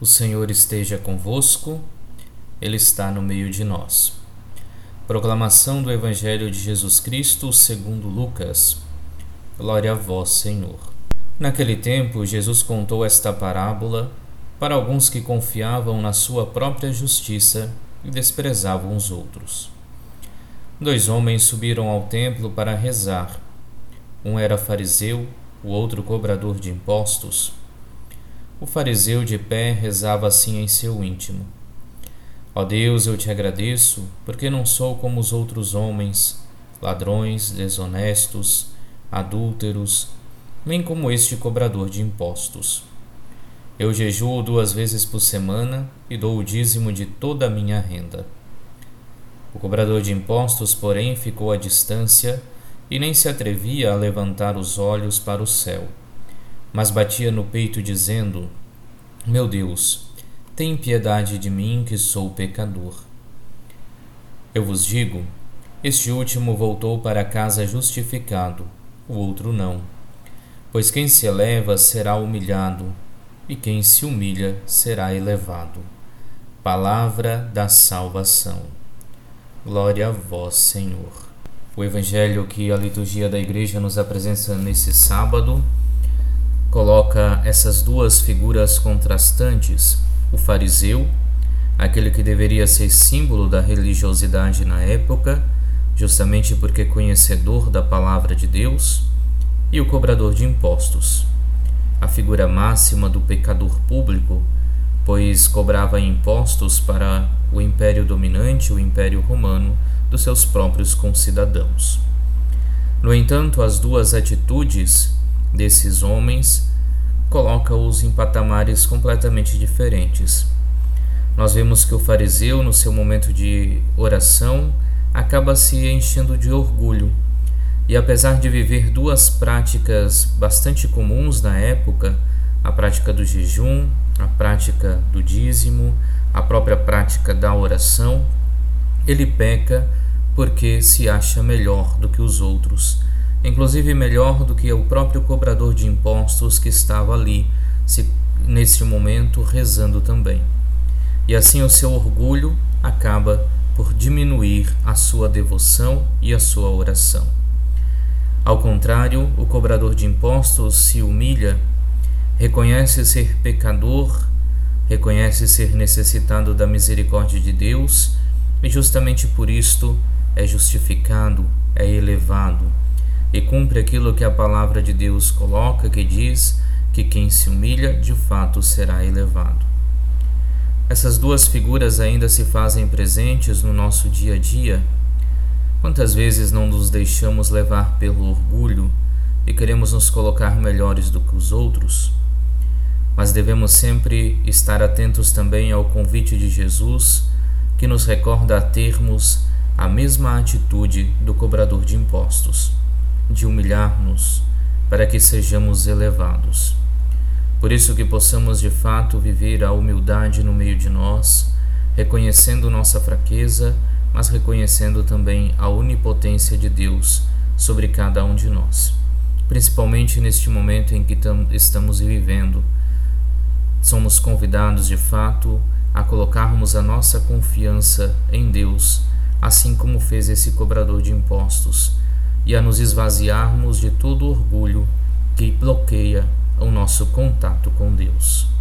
O Senhor esteja convosco, Ele está no meio de nós. Proclamação do Evangelho de Jesus Cristo segundo Lucas. Glória a vós, Senhor. Naquele tempo, Jesus contou esta parábola para alguns que confiavam na sua própria justiça e desprezavam os outros. Dois homens subiram ao templo para rezar. Um era fariseu, o outro cobrador de impostos. O fariseu de pé rezava assim em seu íntimo: Ó Deus, eu te agradeço, porque não sou como os outros homens, ladrões, desonestos, adúlteros, nem como este cobrador de impostos. Eu jejuo duas vezes por semana e dou o dízimo de toda a minha renda. O cobrador de impostos, porém, ficou à distância e nem se atrevia a levantar os olhos para o céu mas batia no peito, dizendo: Meu Deus, tem piedade de mim, que sou pecador. Eu vos digo: este último voltou para casa justificado, o outro não. Pois quem se eleva será humilhado, e quem se humilha será elevado. Palavra da salvação. Glória a vós, Senhor. O evangelho que a liturgia da igreja nos apresenta nesse sábado coloca essas duas figuras contrastantes, o fariseu, aquele que deveria ser símbolo da religiosidade na época, justamente porque conhecedor da palavra de Deus, e o cobrador de impostos, a figura máxima do pecador público, pois cobrava impostos para o império dominante, o império romano, dos seus próprios concidadãos. No entanto, as duas atitudes desses homens coloca-os em patamares completamente diferentes. Nós vemos que o fariseu, no seu momento de oração, acaba se enchendo de orgulho. E apesar de viver duas práticas bastante comuns na época, a prática do jejum, a prática do dízimo, a própria prática da oração, ele peca porque se acha melhor do que os outros inclusive melhor do que o próprio cobrador de impostos que estava ali, se, momento, rezando também. E assim o seu orgulho acaba por diminuir a sua devoção e a sua oração. Ao contrário, o cobrador de impostos se humilha, reconhece ser pecador, reconhece ser necessitado da misericórdia de Deus e justamente por isto é justificado, é elevado e cumpre aquilo que a palavra de Deus coloca, que diz que quem se humilha de fato será elevado. Essas duas figuras ainda se fazem presentes no nosso dia a dia. Quantas vezes não nos deixamos levar pelo orgulho e queremos nos colocar melhores do que os outros? Mas devemos sempre estar atentos também ao convite de Jesus, que nos recorda a termos a mesma atitude do cobrador de impostos de humilhar-nos para que sejamos elevados. Por isso que possamos de fato viver a humildade no meio de nós, reconhecendo nossa fraqueza, mas reconhecendo também a onipotência de Deus sobre cada um de nós. Principalmente neste momento em que estamos vivendo, somos convidados de fato a colocarmos a nossa confiança em Deus, assim como fez esse cobrador de impostos e a nos esvaziarmos de todo orgulho que bloqueia o nosso contato com Deus.